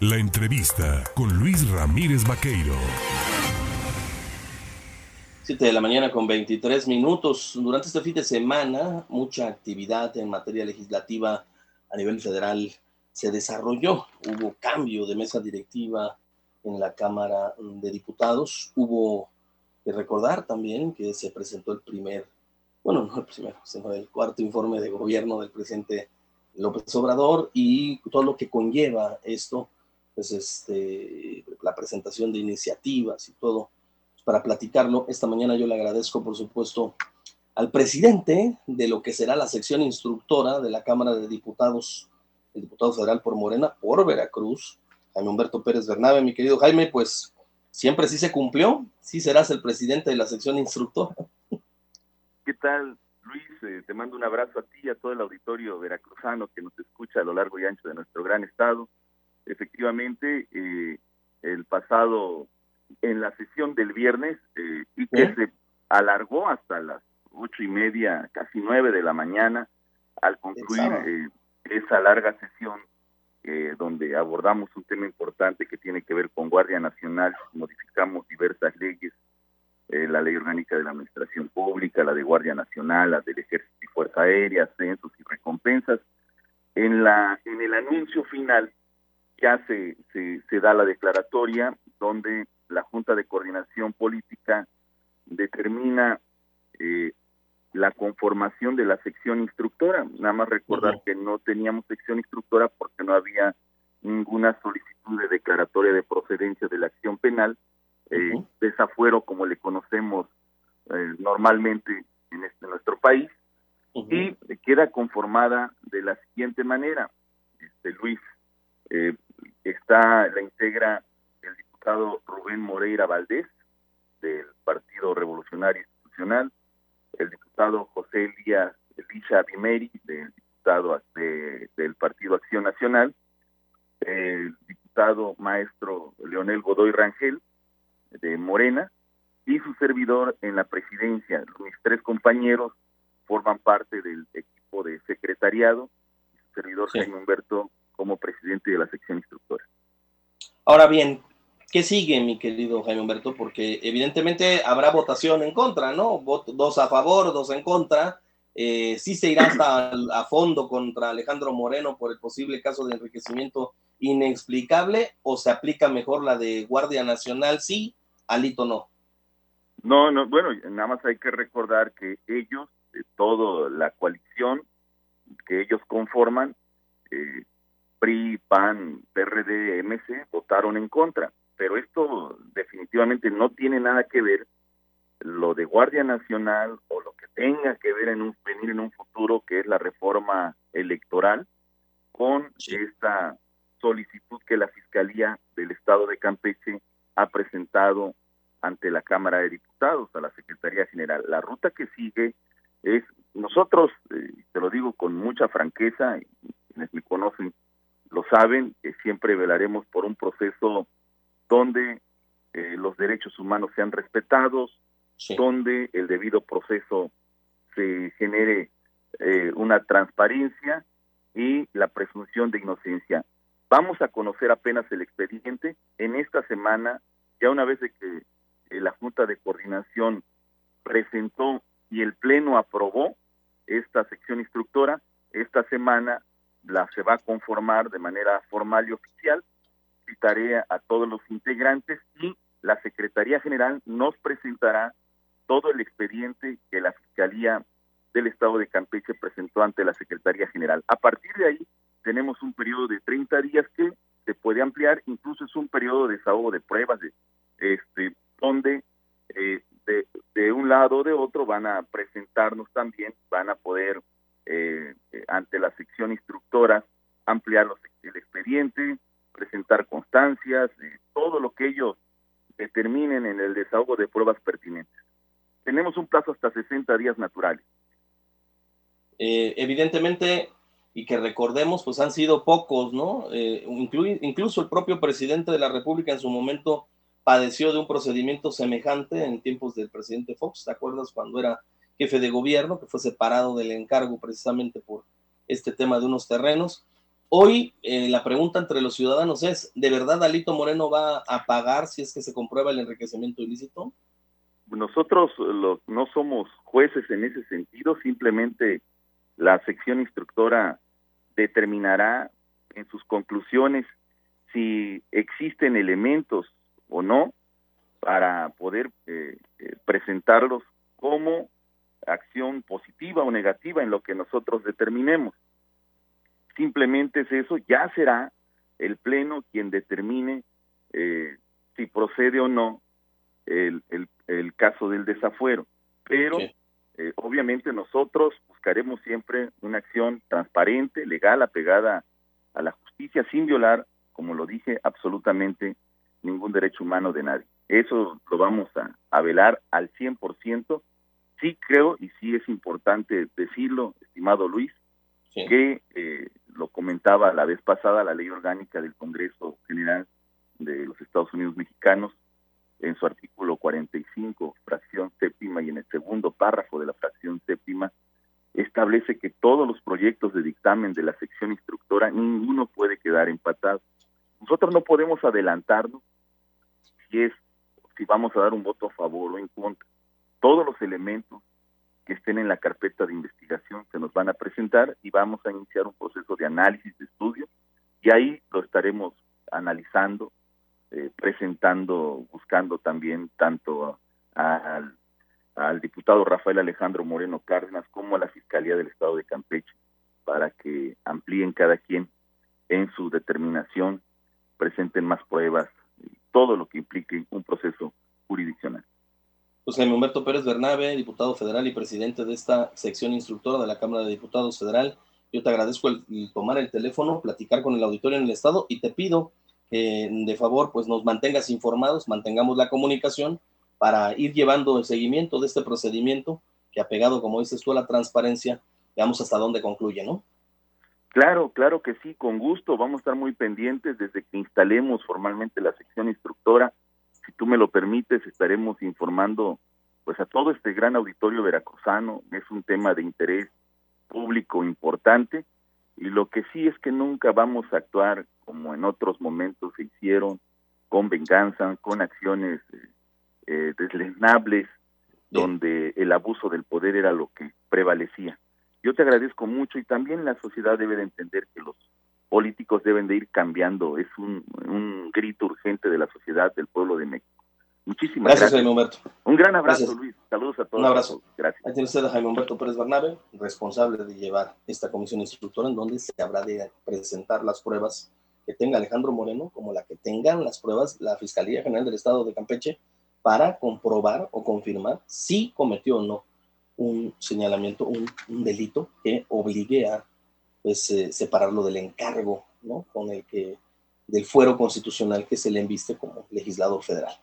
La entrevista con Luis Ramírez Vaqueiro. 7 de la mañana con 23 minutos. Durante este fin de semana, mucha actividad en materia legislativa a nivel federal se desarrolló. Hubo cambio de mesa directiva en la Cámara de Diputados. Hubo que recordar también que se presentó el primer, bueno, no el primero, sino el cuarto informe de gobierno del presidente López Obrador y todo lo que conlleva esto pues este, la presentación de iniciativas y todo para platicarlo. Esta mañana yo le agradezco, por supuesto, al presidente de lo que será la sección instructora de la Cámara de Diputados, el diputado federal por Morena, por Veracruz, Jaime Humberto Pérez Bernabe. Mi querido Jaime, pues siempre sí se cumplió, sí serás el presidente de la sección instructora. ¿Qué tal, Luis? Eh, te mando un abrazo a ti y a todo el auditorio veracruzano que nos escucha a lo largo y ancho de nuestro gran estado efectivamente eh, el pasado en la sesión del viernes eh, y que se alargó hasta las ocho y media, casi nueve de la mañana, al concluir eh, esa larga sesión donde abordamos un tema importante que tiene que ver con Guardia Nacional, modificamos diversas leyes, la ley orgánica de la administración pública, la de Guardia Nacional, la del Ejército y Fuerza Aérea, censos y recompensas. En la en el anuncio final ya se, se, da la declaratoria donde la Junta de Coordinación Política determina eh, la conformación de la sección instructora. Nada más recordar que no teníamos sección instructora porque no había ninguna solicitud de declaratoria de procedencia de la acción penal, eh, desafuero como le conocemos eh, normalmente en este nuestro país, y queda conformada de la siguiente manera. Este Luis, está la integra el diputado Rubén Moreira Valdés del Partido Revolucionario Institucional, el diputado José Elías Elisha Bimeri del diputado del Partido Acción Nacional, el diputado maestro Leonel Godoy Rangel de Morena y su servidor en la presidencia. Mis tres compañeros forman parte del equipo de secretariado y su servidor Jaime Humberto como presidente de la sección instructora. Ahora bien, ¿qué sigue, mi querido Jaime Humberto? Porque evidentemente habrá votación en contra, ¿no? dos a favor, dos en contra. Eh, sí se irá hasta a fondo contra Alejandro Moreno por el posible caso de enriquecimiento inexplicable o se aplica mejor la de Guardia Nacional, sí, Alito no. No, no, bueno, nada más hay que recordar que ellos, eh, toda la coalición que ellos conforman, eh, PRI, PAN, PRD, MC votaron en contra, pero esto definitivamente no tiene nada que ver lo de Guardia Nacional o lo que tenga que ver en un venir en un futuro que es la reforma electoral con esta solicitud que la Fiscalía del Estado de Campeche ha presentado ante la Cámara de Diputados, a la Secretaría General. La ruta que sigue es, nosotros, eh, te lo digo con mucha franqueza, y quienes me conocen lo saben, que siempre velaremos por un proceso donde eh, los derechos humanos sean respetados, donde el debido proceso se genere eh, una transparencia y la presunción de inocencia. Vamos a conocer apenas el expediente en esta semana, ya una vez de que eh, la Junta de Coordinación presentó y el Pleno aprobó esta sección instructora, esta semana la se va a conformar de manera formal y oficial, citaré a todos los integrantes y la Secretaría General nos presentará todo el expediente que la Fiscalía del Estado de Campeche presentó ante la Secretaría General. A partir de ahí tenemos un periodo de 30 días que se puede ampliar, incluso es un periodo de desahogo de pruebas, de, este, donde eh, de, de un lado o de otro van a presentarnos también, van a poder eh, ante la sección instructora, ampliar el expediente, presentar constancias, eh, todo lo que ellos determinen en el desahogo de pruebas pertinentes. Tenemos un plazo hasta 60 días naturales. Eh, evidentemente, y que recordemos, pues han sido pocos, ¿no? incluso el propio presidente de la República en su momento padeció de un procedimiento semejante en tiempos del presidente Fox, ¿te acuerdas cuando era jefe de gobierno, que fue separado del encargo precisamente por este tema de unos terrenos. Hoy eh, la pregunta entre los ciudadanos es, ¿de verdad Alito Moreno va a pagar si es que se comprueba el enriquecimiento ilícito? Nosotros no somos jueces en ese sentido, simplemente la sección instructora determinará en sus conclusiones si existen elementos o no para poder eh, eh, presentarlos como acción positiva o negativa en lo que nosotros determinemos. Simplemente es eso, ya será el Pleno quien determine eh, si procede o no el, el, caso del desafuero. Pero obviamente nosotros buscaremos siempre una acción transparente, legal, apegada a la justicia, sin violar, como lo dije, absolutamente ningún derecho humano de nadie. Eso lo vamos a, a velar al 100%. Sí creo, y sí es importante decirlo, estimado Luis, que eh, lo comentaba la vez pasada la ley orgánica del Congreso General de los Estados Unidos Mexicanos, en su artículo 45, fracción séptima, y en el segundo párrafo de la fracción séptima, establece que todos los proyectos de dictamen de la sección instructora, ninguno puede quedar empatado. Nosotros no podemos adelantarnos si es si vamos a dar un voto a favor o en contra. Todos los elementos que estén en la carpeta de investigación se nos van a presentar y vamos a iniciar un proceso de análisis, de estudio, y ahí lo estaremos analizando, eh, presentando, buscando también tanto al al diputado Rafael Alejandro Moreno Cárdenas como a la Fiscalía del Estado de Campeche para que amplíen cada quien en su determinación, presenten más pruebas, todo lo que implique un proceso jurisdiccional. Pues Jaime Humberto Pérez Bernabe, diputado federal y presidente de esta sección instructora de la Cámara de Diputados Federal, yo te agradezco el, tomar el teléfono, platicar con el auditorio en el Estado y te pido que de favor pues nos mantengas informados, mantengamos la comunicación para ir llevando el seguimiento de este procedimiento que ha pegado, como dices tú, a la transparencia, veamos hasta dónde concluye, ¿no? Claro, claro que sí, con gusto. Vamos a estar muy pendientes desde que instalemos formalmente la sección instructora. Tú me lo permites, estaremos informando pues a todo este gran auditorio veracruzano. Es un tema de interés público importante y lo que sí es que nunca vamos a actuar como en otros momentos se hicieron con venganza, con acciones eh, eh, donde el abuso del poder era lo que prevalecía. Yo te agradezco mucho y también la sociedad debe de entender que los políticos deben de ir cambiando. Es un, grito urgente de la sociedad, del pueblo de México. Muchísimas gracias. Gracias, Jaime Humberto. Un gran abrazo, Luis. Saludos a todos. Un abrazo. Gracias. Ahí tiene usted a Jaime Humberto Pérez Barnabe, responsable de llevar esta comisión instructora en donde se habrá de presentar las pruebas que tenga Alejandro Moreno, como la que tengan las pruebas la Fiscalía General del Estado de Campeche para comprobar o confirmar si cometió o no un señalamiento, un, delito que obligue a pues, eh, separarlo del encargo ¿no? con el que del fuero constitucional que se le enviste como legislador federal.